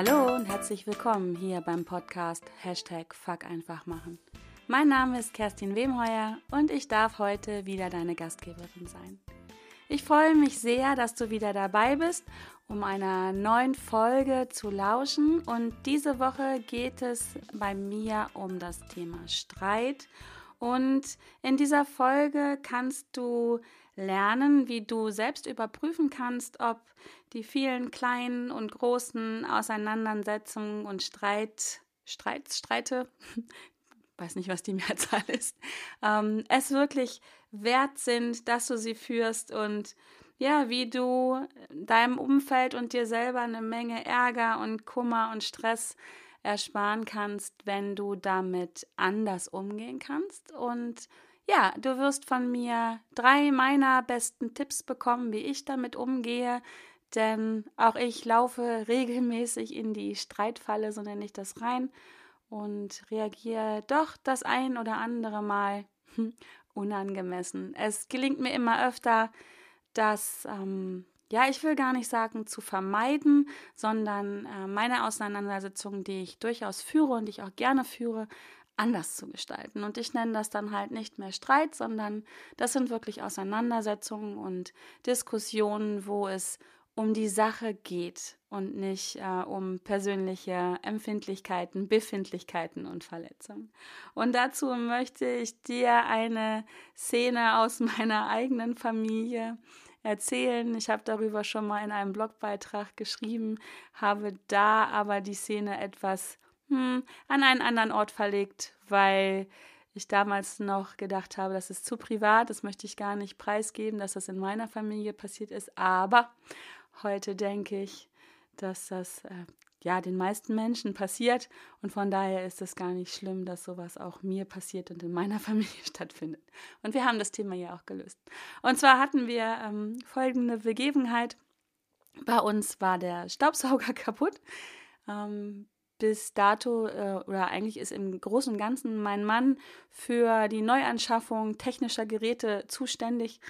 Hallo und herzlich willkommen hier beim Podcast Hashtag Fuck einfach machen. Mein Name ist Kerstin Wemheuer und ich darf heute wieder deine Gastgeberin sein. Ich freue mich sehr, dass du wieder dabei bist, um einer neuen Folge zu lauschen. Und diese Woche geht es bei mir um das Thema Streit. Und in dieser Folge kannst du lernen, wie du selbst überprüfen kannst, ob die vielen kleinen und großen Auseinandersetzungen und Streit, Streit, Streite, weiß nicht, was die Mehrzahl ist, ähm, es wirklich wert sind, dass du sie führst und ja, wie du deinem Umfeld und dir selber eine Menge Ärger und Kummer und Stress ersparen kannst, wenn du damit anders umgehen kannst. Und ja, du wirst von mir drei meiner besten Tipps bekommen, wie ich damit umgehe. Denn auch ich laufe regelmäßig in die Streitfalle, so nenne ich das rein, und reagiere doch das ein oder andere Mal unangemessen. Es gelingt mir immer öfter, dass, ähm, ja, ich will gar nicht sagen zu vermeiden, sondern äh, meine Auseinandersetzungen, die ich durchaus führe und die ich auch gerne führe, anders zu gestalten. Und ich nenne das dann halt nicht mehr Streit, sondern das sind wirklich Auseinandersetzungen und Diskussionen, wo es um die Sache geht und nicht äh, um persönliche Empfindlichkeiten, Befindlichkeiten und Verletzungen. Und dazu möchte ich dir eine Szene aus meiner eigenen Familie erzählen. Ich habe darüber schon mal in einem Blogbeitrag geschrieben, habe da aber die Szene etwas hm, an einen anderen Ort verlegt, weil ich damals noch gedacht habe, das ist zu privat, das möchte ich gar nicht preisgeben, dass das in meiner Familie passiert ist. Aber Heute denke ich, dass das äh, ja den meisten Menschen passiert und von daher ist es gar nicht schlimm, dass sowas auch mir passiert und in meiner Familie stattfindet. Und wir haben das Thema ja auch gelöst. Und zwar hatten wir ähm, folgende Begebenheit. Bei uns war der Staubsauger kaputt. Ähm, bis dato äh, oder eigentlich ist im Großen und Ganzen mein Mann für die Neuanschaffung technischer Geräte zuständig.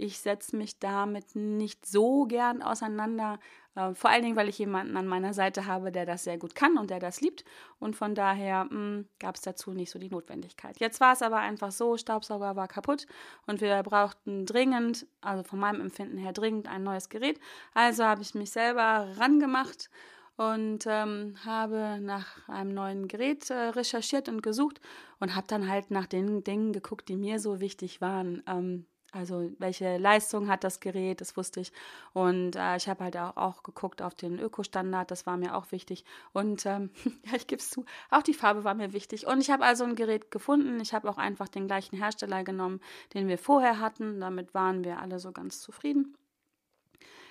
Ich setze mich damit nicht so gern auseinander, äh, vor allen Dingen, weil ich jemanden an meiner Seite habe, der das sehr gut kann und der das liebt. Und von daher hm, gab es dazu nicht so die Notwendigkeit. Jetzt war es aber einfach so, Staubsauger war kaputt und wir brauchten dringend, also von meinem Empfinden her dringend, ein neues Gerät. Also habe ich mich selber rangemacht und ähm, habe nach einem neuen Gerät äh, recherchiert und gesucht und habe dann halt nach den Dingen geguckt, die mir so wichtig waren. Ähm, also welche Leistung hat das Gerät, das wusste ich. Und äh, ich habe halt auch, auch, geguckt auf den Ökostandard, das war mir auch wichtig. Und ähm, ja, ich gebe es zu, auch die Farbe war mir wichtig. Und ich habe also ein Gerät gefunden. Ich habe auch einfach den gleichen Hersteller genommen, den wir vorher hatten. Damit waren wir alle so ganz zufrieden.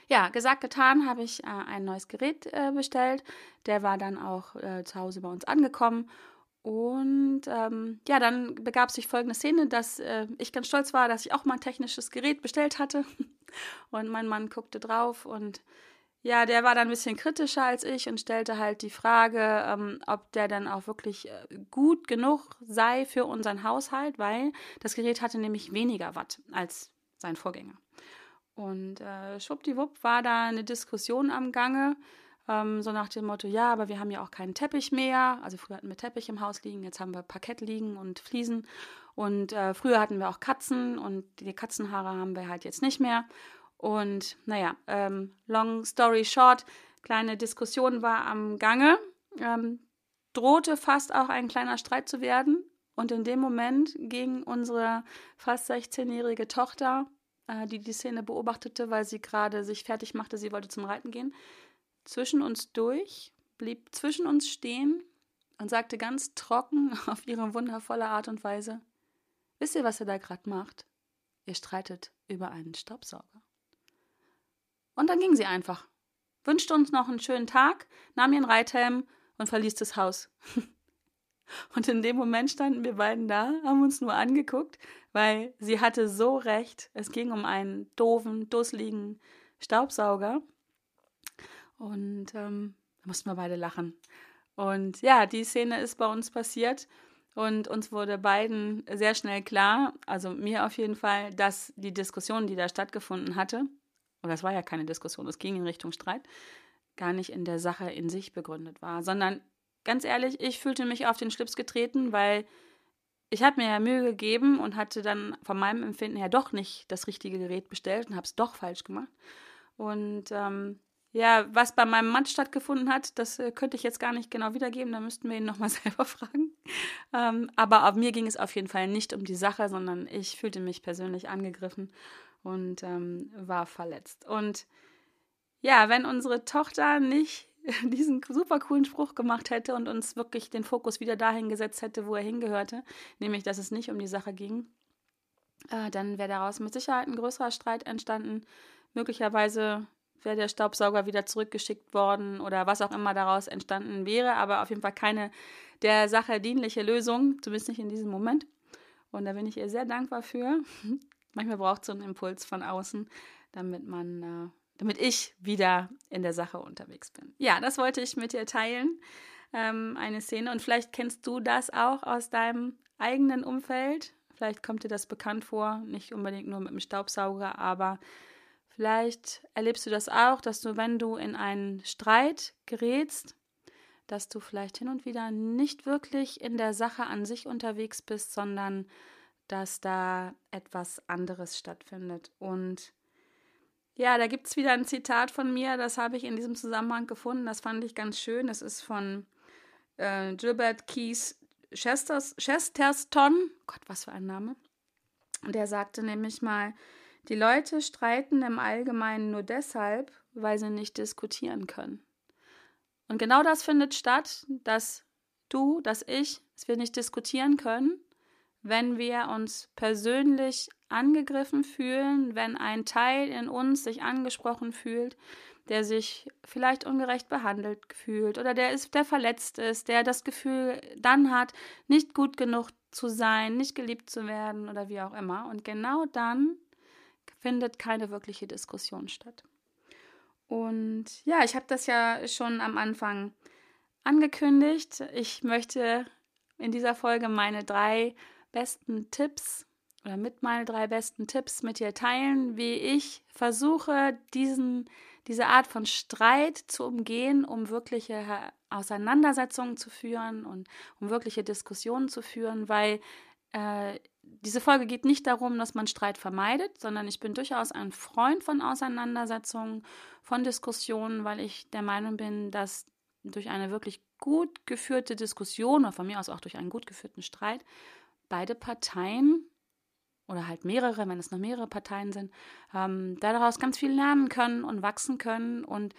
Ja, gesagt, getan, habe ich äh, ein neues Gerät äh, bestellt. Der war dann auch äh, zu Hause bei uns angekommen. Und ähm, ja, dann begab sich folgende Szene, dass äh, ich ganz stolz war, dass ich auch mal ein technisches Gerät bestellt hatte. Und mein Mann guckte drauf und ja, der war dann ein bisschen kritischer als ich und stellte halt die Frage, ähm, ob der dann auch wirklich äh, gut genug sei für unseren Haushalt, weil das Gerät hatte nämlich weniger Watt als sein Vorgänger. Und äh, schwuppdiwupp war da eine Diskussion am Gange ähm, so nach dem Motto, ja, aber wir haben ja auch keinen Teppich mehr. Also früher hatten wir Teppich im Haus liegen, jetzt haben wir Parkett liegen und Fliesen. Und äh, früher hatten wir auch Katzen und die Katzenhaare haben wir halt jetzt nicht mehr. Und naja, ähm, long story short, kleine Diskussion war am Gange. Ähm, drohte fast auch ein kleiner Streit zu werden. Und in dem Moment ging unsere fast 16-jährige Tochter, die die Szene beobachtete, weil sie gerade sich fertig machte, sie wollte zum Reiten gehen, zwischen uns durch, blieb zwischen uns stehen und sagte ganz trocken auf ihre wundervolle Art und Weise, Wisst ihr, was ihr da gerade macht? Ihr streitet über einen Staubsauger. Und dann ging sie einfach, wünschte uns noch einen schönen Tag, nahm ihren Reithelm und verließ das Haus. Und in dem Moment standen wir beiden da, haben uns nur angeguckt, weil sie hatte so recht. Es ging um einen doofen, dusseligen Staubsauger. Und ähm, da mussten wir beide lachen. Und ja, die Szene ist bei uns passiert. Und uns wurde beiden sehr schnell klar, also mir auf jeden Fall, dass die Diskussion, die da stattgefunden hatte, und das war ja keine Diskussion, es ging in Richtung Streit, gar nicht in der Sache in sich begründet war, sondern ganz ehrlich, ich fühlte mich auf den Schlips getreten, weil ich habe mir ja Mühe gegeben und hatte dann von meinem Empfinden her doch nicht das richtige Gerät bestellt und habe es doch falsch gemacht. Und ähm, ja, was bei meinem Mann stattgefunden hat, das äh, könnte ich jetzt gar nicht genau wiedergeben, da müssten wir ihn nochmal selber fragen. Ähm, aber mir ging es auf jeden Fall nicht um die Sache, sondern ich fühlte mich persönlich angegriffen und ähm, war verletzt. Und ja, wenn unsere Tochter nicht diesen super coolen Spruch gemacht hätte und uns wirklich den Fokus wieder dahin gesetzt hätte, wo er hingehörte, nämlich dass es nicht um die Sache ging, äh, dann wäre daraus mit Sicherheit ein größerer Streit entstanden. Möglicherweise wäre der Staubsauger wieder zurückgeschickt worden oder was auch immer daraus entstanden wäre, aber auf jeden Fall keine der Sache dienliche Lösung, zumindest nicht in diesem Moment. Und da bin ich ihr sehr dankbar für. Manchmal braucht es so einen Impuls von außen, damit man äh, damit ich wieder in der Sache unterwegs bin. Ja, das wollte ich mit dir teilen, ähm, eine Szene. Und vielleicht kennst du das auch aus deinem eigenen Umfeld. Vielleicht kommt dir das bekannt vor, nicht unbedingt nur mit dem Staubsauger, aber vielleicht erlebst du das auch, dass du, wenn du in einen Streit gerätst, dass du vielleicht hin und wieder nicht wirklich in der Sache an sich unterwegs bist, sondern dass da etwas anderes stattfindet. Und ja, da gibt es wieder ein Zitat von mir, das habe ich in diesem Zusammenhang gefunden, das fand ich ganz schön. Das ist von äh, Gilbert Keys Chesterton. Gott, was für ein Name. Der sagte nämlich mal, die Leute streiten im Allgemeinen nur deshalb, weil sie nicht diskutieren können. Und genau das findet statt, dass du, dass ich, dass wir nicht diskutieren können, wenn wir uns persönlich angegriffen fühlen, wenn ein Teil in uns sich angesprochen fühlt, der sich vielleicht ungerecht behandelt fühlt oder der ist, der verletzt ist, der das Gefühl dann hat, nicht gut genug zu sein, nicht geliebt zu werden oder wie auch immer. Und genau dann findet keine wirkliche Diskussion statt. Und ja, ich habe das ja schon am Anfang angekündigt. Ich möchte in dieser Folge meine drei besten Tipps oder mit meinen drei besten Tipps mit dir teilen, wie ich versuche, diesen, diese Art von Streit zu umgehen, um wirkliche Auseinandersetzungen zu führen und um wirkliche Diskussionen zu führen, weil äh, diese Folge geht nicht darum, dass man Streit vermeidet, sondern ich bin durchaus ein Freund von Auseinandersetzungen, von Diskussionen, weil ich der Meinung bin, dass durch eine wirklich gut geführte Diskussion oder von mir aus auch durch einen gut geführten Streit beide Parteien oder halt mehrere, wenn es noch mehrere Parteien sind, ähm, daraus ganz viel lernen können und wachsen können und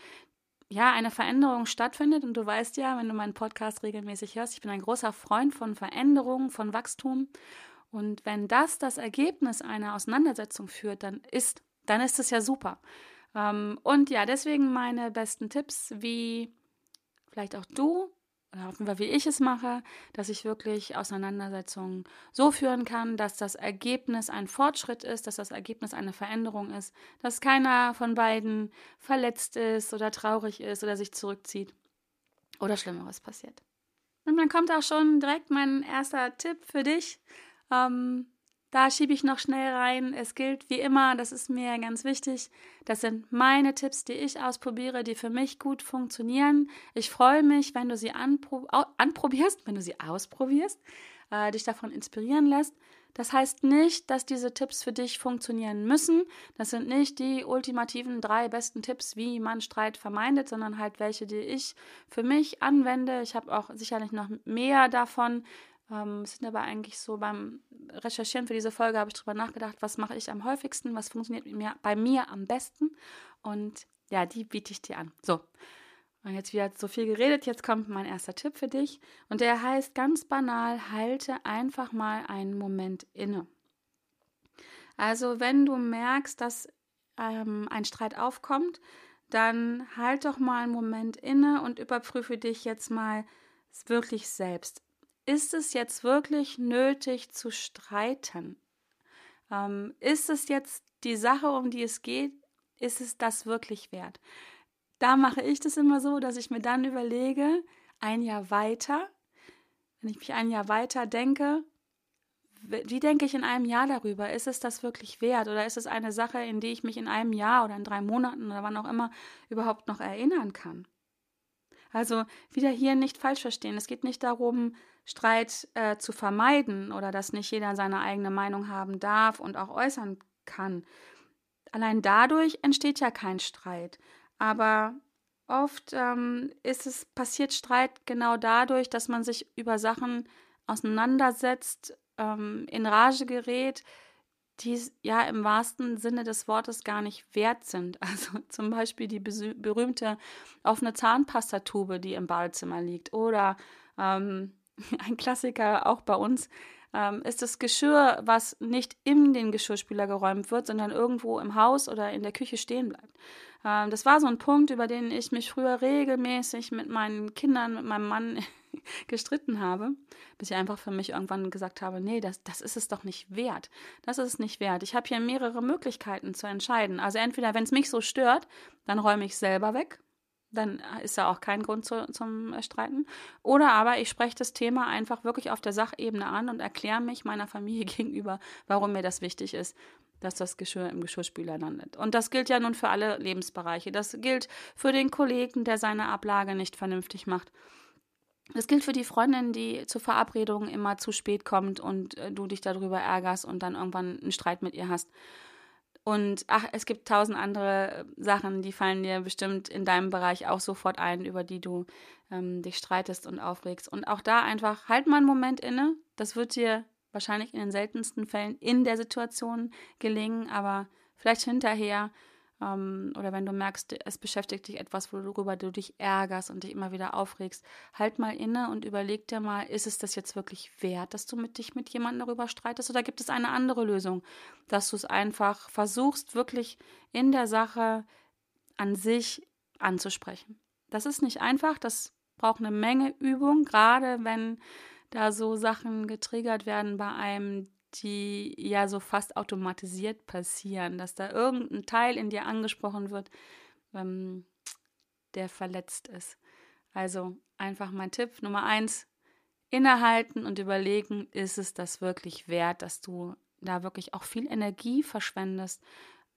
ja, eine Veränderung stattfindet. Und du weißt ja, wenn du meinen Podcast regelmäßig hörst, ich bin ein großer Freund von Veränderung, von Wachstum. Und wenn das das Ergebnis einer Auseinandersetzung führt, dann ist, dann ist es ja super. Ähm, und ja, deswegen meine besten Tipps, wie vielleicht auch du oder auf jeden Fall, wie ich es mache, dass ich wirklich Auseinandersetzungen so führen kann, dass das Ergebnis ein Fortschritt ist, dass das Ergebnis eine Veränderung ist, dass keiner von beiden verletzt ist oder traurig ist oder sich zurückzieht oder Schlimmeres passiert. Und dann kommt auch schon direkt mein erster Tipp für dich. Ähm, da schiebe ich noch schnell rein. Es gilt wie immer, das ist mir ganz wichtig. Das sind meine Tipps, die ich ausprobiere, die für mich gut funktionieren. Ich freue mich, wenn du sie anpro anprobierst, wenn du sie ausprobierst, äh, dich davon inspirieren lässt. Das heißt nicht, dass diese Tipps für dich funktionieren müssen. Das sind nicht die ultimativen drei besten Tipps, wie man Streit vermeidet, sondern halt welche, die ich für mich anwende. Ich habe auch sicherlich noch mehr davon, ähm, sind aber eigentlich so beim Recherchieren für diese Folge habe ich darüber nachgedacht, was mache ich am häufigsten, was funktioniert mir, bei mir am besten. Und ja, die biete ich dir an. So. Und jetzt wieder so viel geredet, jetzt kommt mein erster Tipp für dich. Und der heißt ganz banal, halte einfach mal einen Moment inne. Also wenn du merkst, dass ähm, ein Streit aufkommt, dann halt doch mal einen Moment inne und überprüfe dich jetzt mal wirklich selbst ist es jetzt wirklich nötig zu streiten? Ähm, ist es jetzt die Sache, um die es geht, ist es das wirklich wert? Da mache ich das immer so, dass ich mir dann überlege, ein Jahr weiter, wenn ich mich ein Jahr weiter denke, wie denke ich in einem Jahr darüber? Ist es das wirklich wert oder ist es eine Sache, in die ich mich in einem Jahr oder in drei Monaten oder wann auch immer überhaupt noch erinnern kann? Also wieder hier nicht falsch verstehen. Es geht nicht darum, Streit äh, zu vermeiden oder dass nicht jeder seine eigene Meinung haben darf und auch äußern kann. Allein dadurch entsteht ja kein Streit. Aber oft ähm, ist es passiert Streit genau dadurch, dass man sich über Sachen auseinandersetzt, ähm, in Rage gerät, die ja im wahrsten Sinne des Wortes gar nicht wert sind. Also zum Beispiel die berühmte offene Zahnpastatube, die im Badezimmer liegt. Oder ähm, ein Klassiker auch bei uns ähm, ist das Geschirr, was nicht in den Geschirrspüler geräumt wird, sondern irgendwo im Haus oder in der Küche stehen bleibt. Ähm, das war so ein Punkt, über den ich mich früher regelmäßig mit meinen Kindern, mit meinem Mann gestritten habe, bis ich einfach für mich irgendwann gesagt habe, nee, das, das ist es doch nicht wert. Das ist es nicht wert. Ich habe hier mehrere Möglichkeiten zu entscheiden. Also entweder, wenn es mich so stört, dann räume ich selber weg. Dann ist da auch kein Grund zu, zum Streiten. Oder aber ich spreche das Thema einfach wirklich auf der Sachebene an und erkläre mich meiner Familie gegenüber, warum mir das wichtig ist, dass das Geschirr im Geschirrspüler landet. Und das gilt ja nun für alle Lebensbereiche. Das gilt für den Kollegen, der seine Ablage nicht vernünftig macht. Das gilt für die Freundin, die zur Verabredung immer zu spät kommt und äh, du dich darüber ärgerst und dann irgendwann einen Streit mit ihr hast. Und ach, es gibt tausend andere Sachen, die fallen dir bestimmt in deinem Bereich auch sofort ein, über die du ähm, dich streitest und aufregst. Und auch da einfach halt mal einen Moment inne. Das wird dir wahrscheinlich in den seltensten Fällen in der Situation gelingen, aber vielleicht hinterher ähm, oder wenn du merkst, es beschäftigt dich etwas, worüber du dich ärgerst und dich immer wieder aufregst, halt mal inne und überleg dir mal, ist es das jetzt wirklich wert, dass du mit dich mit jemandem darüber streitest oder gibt es eine andere Lösung, dass du es einfach versuchst, wirklich in der Sache an sich anzusprechen. Das ist nicht einfach, das braucht eine Menge Übung, gerade wenn da so Sachen getriggert werden bei einem, die ja so fast automatisiert passieren, dass da irgendein Teil in dir angesprochen wird, ähm, der verletzt ist. Also einfach mein Tipp Nummer eins, innehalten und überlegen, ist es das wirklich wert, dass du da wirklich auch viel Energie verschwendest,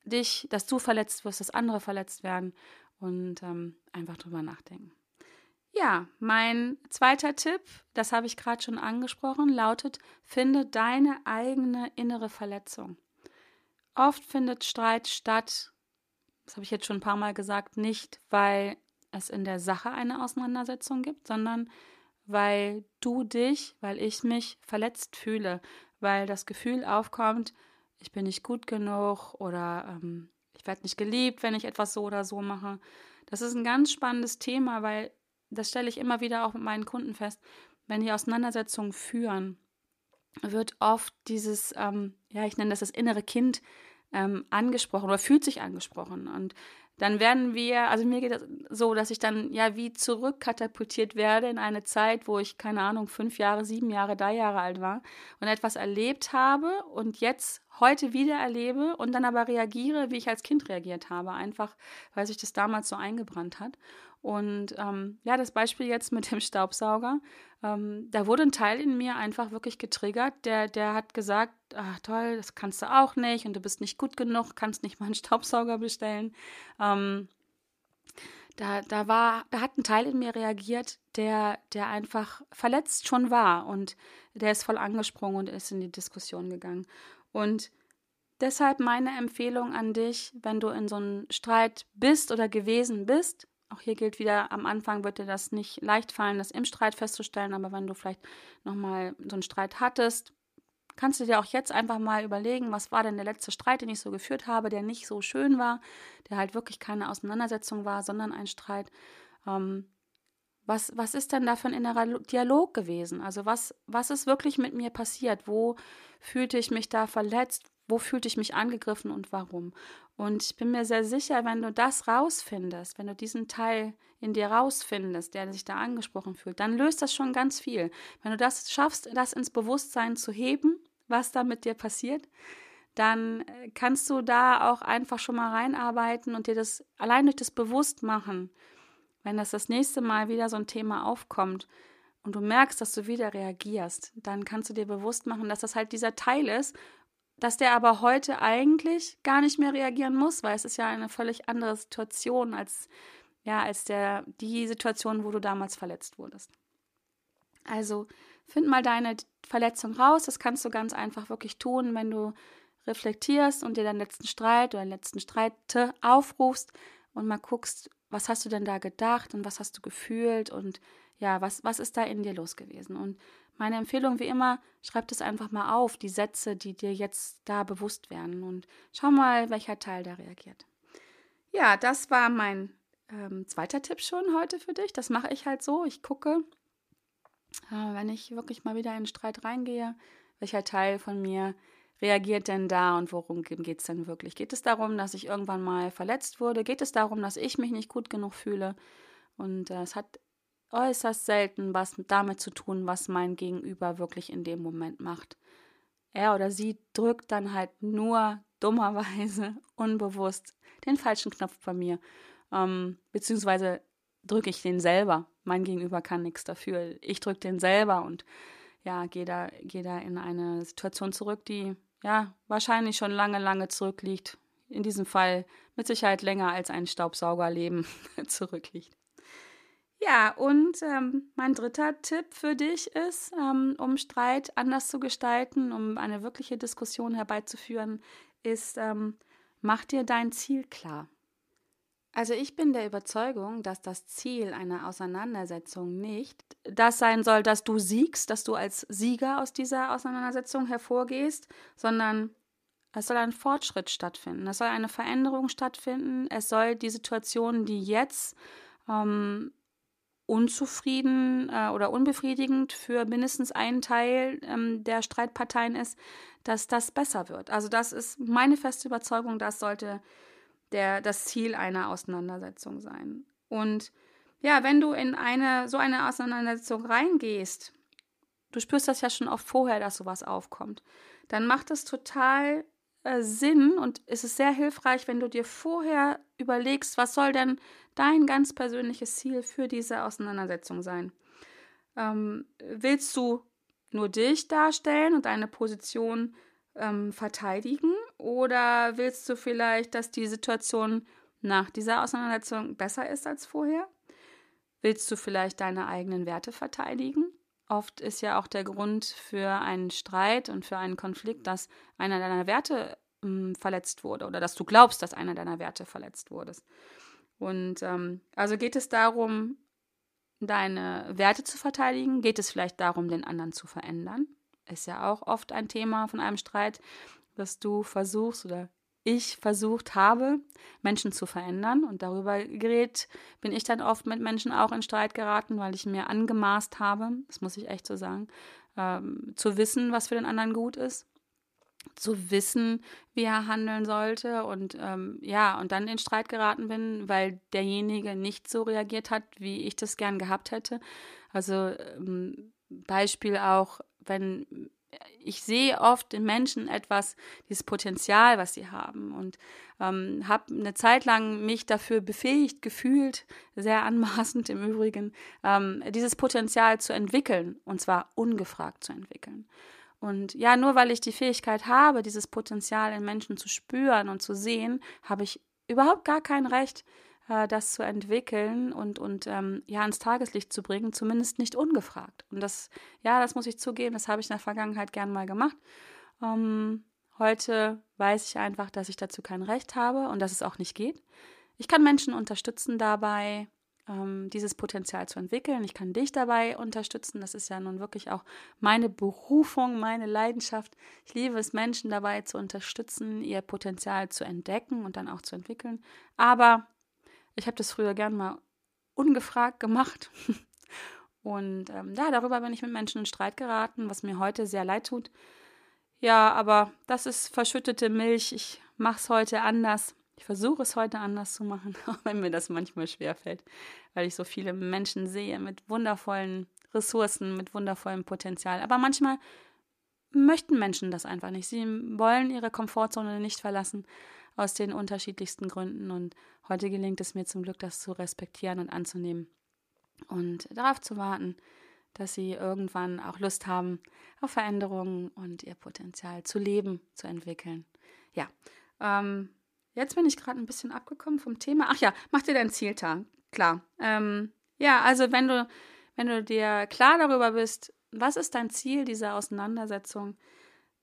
dich, dass du verletzt wirst, dass andere verletzt werden und ähm, einfach drüber nachdenken. Ja, mein zweiter Tipp, das habe ich gerade schon angesprochen, lautet, finde deine eigene innere Verletzung. Oft findet Streit statt, das habe ich jetzt schon ein paar Mal gesagt, nicht weil es in der Sache eine Auseinandersetzung gibt, sondern weil du dich, weil ich mich verletzt fühle, weil das Gefühl aufkommt, ich bin nicht gut genug oder ähm, ich werde nicht geliebt, wenn ich etwas so oder so mache. Das ist ein ganz spannendes Thema, weil das stelle ich immer wieder auch mit meinen Kunden fest, wenn die Auseinandersetzungen führen, wird oft dieses, ähm, ja, ich nenne das das innere Kind ähm, angesprochen oder fühlt sich angesprochen. Und dann werden wir, also mir geht es so, dass ich dann ja wie zurückkatapultiert werde in eine Zeit, wo ich, keine Ahnung, fünf Jahre, sieben Jahre, drei Jahre alt war und etwas erlebt habe und jetzt heute wieder erlebe und dann aber reagiere, wie ich als Kind reagiert habe, einfach weil sich das damals so eingebrannt hat. Und ähm, ja, das Beispiel jetzt mit dem Staubsauger, ähm, da wurde ein Teil in mir einfach wirklich getriggert. Der, der hat gesagt, ach toll, das kannst du auch nicht und du bist nicht gut genug, kannst nicht mal einen Staubsauger bestellen. Ähm, da, da war, da hat ein Teil in mir reagiert, der, der einfach verletzt schon war und der ist voll angesprungen und ist in die Diskussion gegangen. Und deshalb meine Empfehlung an dich, wenn du in so einem Streit bist oder gewesen bist, auch hier gilt wieder, am Anfang wird dir das nicht leicht fallen, das im Streit festzustellen, aber wenn du vielleicht nochmal so einen Streit hattest, kannst du dir auch jetzt einfach mal überlegen, was war denn der letzte Streit, den ich so geführt habe, der nicht so schön war, der halt wirklich keine Auseinandersetzung war, sondern ein Streit. Ähm, was, was ist denn da für ein innerer Dialog gewesen? Also was, was ist wirklich mit mir passiert? Wo fühlte ich mich da verletzt? Wo fühlte ich mich angegriffen und warum? Und ich bin mir sehr sicher, wenn du das rausfindest, wenn du diesen Teil in dir rausfindest, der sich da angesprochen fühlt, dann löst das schon ganz viel. Wenn du das schaffst, das ins Bewusstsein zu heben, was da mit dir passiert, dann äh, kannst du da auch einfach schon mal reinarbeiten und dir das allein durch das Bewusstmachen, wenn das das nächste Mal wieder so ein Thema aufkommt, und du merkst, dass du wieder reagierst, dann kannst du dir bewusst machen, dass das halt dieser Teil ist, dass der aber heute eigentlich gar nicht mehr reagieren muss, weil es ist ja eine völlig andere Situation als ja, als der die Situation, wo du damals verletzt wurdest. Also find mal deine Verletzung raus, das kannst du ganz einfach wirklich tun, wenn du reflektierst und dir deinen letzten Streit oder den letzten Streit aufrufst und mal guckst, was hast du denn da gedacht und was hast du gefühlt und ja, was, was ist da in dir los gewesen? Und meine Empfehlung wie immer, schreib das einfach mal auf, die Sätze, die dir jetzt da bewusst werden und schau mal, welcher Teil da reagiert. Ja, das war mein ähm, zweiter Tipp schon heute für dich. Das mache ich halt so. Ich gucke, äh, wenn ich wirklich mal wieder in Streit reingehe, welcher Teil von mir reagiert denn da und worum geht es denn wirklich? Geht es darum, dass ich irgendwann mal verletzt wurde? Geht es darum, dass ich mich nicht gut genug fühle? Und äh, es hat äußerst selten was damit zu tun, was mein Gegenüber wirklich in dem Moment macht. Er oder sie drückt dann halt nur dummerweise, unbewusst den falschen Knopf bei mir. Ähm, beziehungsweise drücke ich den selber. Mein Gegenüber kann nichts dafür. Ich drücke den selber und ja, gehe da, geh da in eine Situation zurück, die ja wahrscheinlich schon lange, lange zurückliegt. In diesem Fall mit Sicherheit länger als ein Staubsaugerleben zurückliegt. Ja, und ähm, mein dritter Tipp für dich ist, ähm, um Streit anders zu gestalten, um eine wirkliche Diskussion herbeizuführen, ist, ähm, mach dir dein Ziel klar. Also ich bin der Überzeugung, dass das Ziel einer Auseinandersetzung nicht das sein soll, dass du siegst, dass du als Sieger aus dieser Auseinandersetzung hervorgehst, sondern es soll ein Fortschritt stattfinden, es soll eine Veränderung stattfinden, es soll die Situation, die jetzt ähm, unzufrieden äh, oder unbefriedigend für mindestens einen Teil ähm, der Streitparteien ist, dass das besser wird. Also das ist meine feste Überzeugung, das sollte der, das Ziel einer Auseinandersetzung sein. Und ja, wenn du in eine so eine Auseinandersetzung reingehst, du spürst das ja schon oft vorher, dass sowas aufkommt, dann macht es total äh, Sinn und es ist sehr hilfreich, wenn du dir vorher überlegst, was soll denn dein ganz persönliches Ziel für diese Auseinandersetzung sein. Ähm, willst du nur dich darstellen und deine Position ähm, verteidigen oder willst du vielleicht, dass die Situation nach dieser Auseinandersetzung besser ist als vorher? Willst du vielleicht deine eigenen Werte verteidigen? Oft ist ja auch der Grund für einen Streit und für einen Konflikt, dass einer deiner Werte ähm, verletzt wurde oder dass du glaubst, dass einer deiner Werte verletzt wurde. Und ähm, also geht es darum, deine Werte zu verteidigen? Geht es vielleicht darum, den anderen zu verändern? Ist ja auch oft ein Thema von einem Streit, dass du versuchst oder ich versucht habe, Menschen zu verändern. Und darüber gerät, bin ich dann oft mit Menschen auch in Streit geraten, weil ich mir angemaßt habe, das muss ich echt so sagen, ähm, zu wissen, was für den anderen gut ist zu wissen, wie er handeln sollte und ähm, ja, und dann in Streit geraten bin, weil derjenige nicht so reagiert hat, wie ich das gern gehabt hätte. Also ähm, Beispiel auch, wenn ich sehe oft in Menschen etwas, dieses Potenzial, was sie haben und ähm, habe eine Zeit lang mich dafür befähigt gefühlt, sehr anmaßend im Übrigen, ähm, dieses Potenzial zu entwickeln und zwar ungefragt zu entwickeln. Und ja, nur weil ich die Fähigkeit habe, dieses Potenzial in Menschen zu spüren und zu sehen, habe ich überhaupt gar kein Recht, äh, das zu entwickeln und, und ähm, ja, ans Tageslicht zu bringen, zumindest nicht ungefragt. Und das, ja, das muss ich zugeben, das habe ich in der Vergangenheit gern mal gemacht. Ähm, heute weiß ich einfach, dass ich dazu kein Recht habe und dass es auch nicht geht. Ich kann Menschen unterstützen dabei, ähm, dieses Potenzial zu entwickeln. Ich kann dich dabei unterstützen. Das ist ja nun wirklich auch meine Berufung, meine Leidenschaft. Ich liebe es, Menschen dabei zu unterstützen, ihr Potenzial zu entdecken und dann auch zu entwickeln. Aber ich habe das früher gern mal ungefragt gemacht. Und ähm, ja, darüber bin ich mit Menschen in Streit geraten, was mir heute sehr leid tut. Ja, aber das ist verschüttete Milch. Ich mache es heute anders. Ich versuche es heute anders zu machen, auch wenn mir das manchmal schwerfällt, weil ich so viele Menschen sehe mit wundervollen Ressourcen, mit wundervollem Potenzial. Aber manchmal möchten Menschen das einfach nicht. Sie wollen ihre Komfortzone nicht verlassen aus den unterschiedlichsten Gründen. Und heute gelingt es mir zum Glück, das zu respektieren und anzunehmen und darauf zu warten, dass sie irgendwann auch Lust haben auf Veränderungen und ihr Potenzial zu leben, zu entwickeln. Ja, ähm, jetzt bin ich gerade ein bisschen abgekommen vom Thema. Ach ja, mach dir dein Zieltag. Klar. Ähm, ja, also wenn du, wenn du dir klar darüber bist, was ist dein Ziel dieser Auseinandersetzung,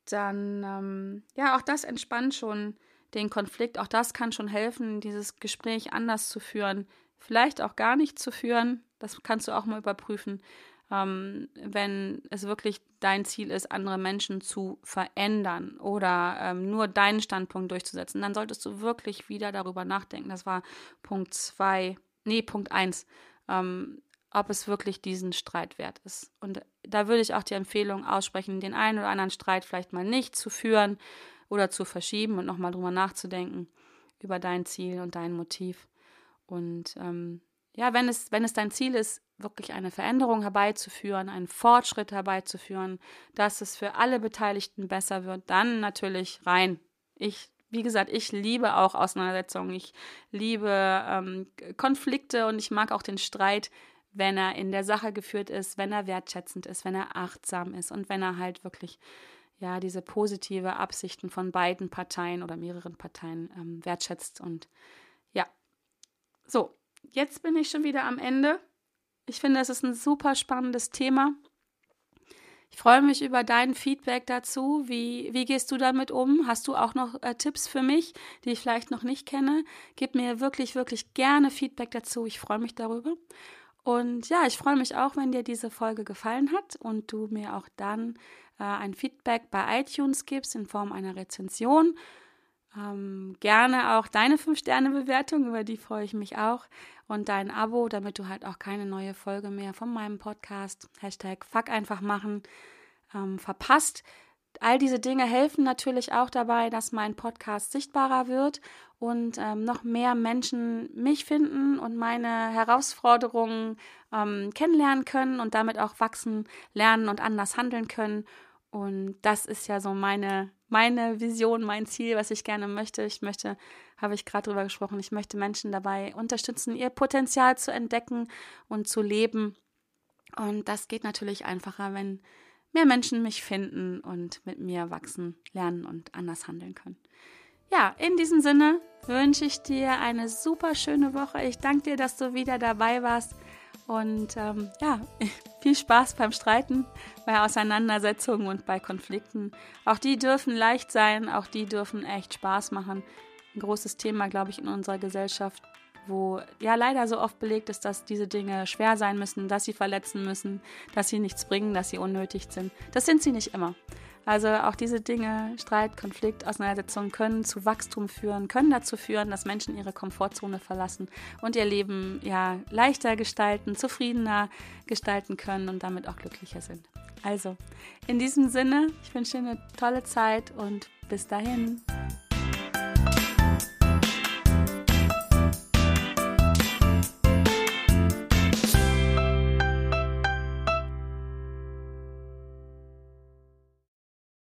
dann ähm, ja, auch das entspannt schon den Konflikt. Auch das kann schon helfen, dieses Gespräch anders zu führen, vielleicht auch gar nicht zu führen. Das kannst du auch mal überprüfen, ähm, wenn es wirklich dein Ziel ist, andere Menschen zu verändern oder ähm, nur deinen Standpunkt durchzusetzen. Dann solltest du wirklich wieder darüber nachdenken. Das war Punkt zwei, nee, Punkt eins. Ähm, ob es wirklich diesen Streit wert ist. Und da würde ich auch die Empfehlung aussprechen, den einen oder anderen Streit vielleicht mal nicht zu führen oder zu verschieben und nochmal drüber nachzudenken über dein Ziel und dein Motiv. Und ähm, ja, wenn es, wenn es dein Ziel ist, wirklich eine Veränderung herbeizuführen, einen Fortschritt herbeizuführen, dass es für alle Beteiligten besser wird, dann natürlich rein. Ich wie gesagt, ich liebe auch Auseinandersetzungen, ich liebe ähm, Konflikte und ich mag auch den Streit wenn er in der Sache geführt ist, wenn er wertschätzend ist, wenn er achtsam ist und wenn er halt wirklich ja diese positive Absichten von beiden Parteien oder mehreren Parteien ähm, wertschätzt und ja. So, jetzt bin ich schon wieder am Ende. Ich finde, es ist ein super spannendes Thema. Ich freue mich über dein Feedback dazu. Wie, wie gehst du damit um? Hast du auch noch äh, Tipps für mich, die ich vielleicht noch nicht kenne? Gib mir wirklich, wirklich gerne Feedback dazu. Ich freue mich darüber. Und ja, ich freue mich auch, wenn dir diese Folge gefallen hat und du mir auch dann äh, ein Feedback bei iTunes gibst in Form einer Rezension. Ähm, gerne auch deine 5-Sterne-Bewertung, über die freue ich mich auch. Und dein Abo, damit du halt auch keine neue Folge mehr von meinem Podcast, Hashtag Fuck einfach machen, ähm, verpasst. All diese Dinge helfen natürlich auch dabei, dass mein Podcast sichtbarer wird und ähm, noch mehr Menschen mich finden und meine Herausforderungen ähm, kennenlernen können und damit auch wachsen, lernen und anders handeln können. Und das ist ja so meine, meine Vision, mein Ziel, was ich gerne möchte. Ich möchte, habe ich gerade drüber gesprochen, ich möchte Menschen dabei unterstützen, ihr Potenzial zu entdecken und zu leben. Und das geht natürlich einfacher, wenn mehr Menschen mich finden und mit mir wachsen, lernen und anders handeln können. Ja, in diesem Sinne wünsche ich dir eine super schöne Woche. Ich danke dir, dass du wieder dabei warst. Und ähm, ja, viel Spaß beim Streiten, bei Auseinandersetzungen und bei Konflikten. Auch die dürfen leicht sein, auch die dürfen echt Spaß machen. Ein großes Thema, glaube ich, in unserer Gesellschaft wo ja leider so oft belegt ist, dass diese Dinge schwer sein müssen, dass sie verletzen müssen, dass sie nichts bringen, dass sie unnötig sind. Das sind sie nicht immer. Also auch diese Dinge, Streit, Konflikt, Auseinandersetzungen können zu Wachstum führen, können dazu führen, dass Menschen ihre Komfortzone verlassen und ihr Leben ja leichter gestalten, zufriedener gestalten können und damit auch glücklicher sind. Also, in diesem Sinne, ich wünsche dir eine tolle Zeit und bis dahin.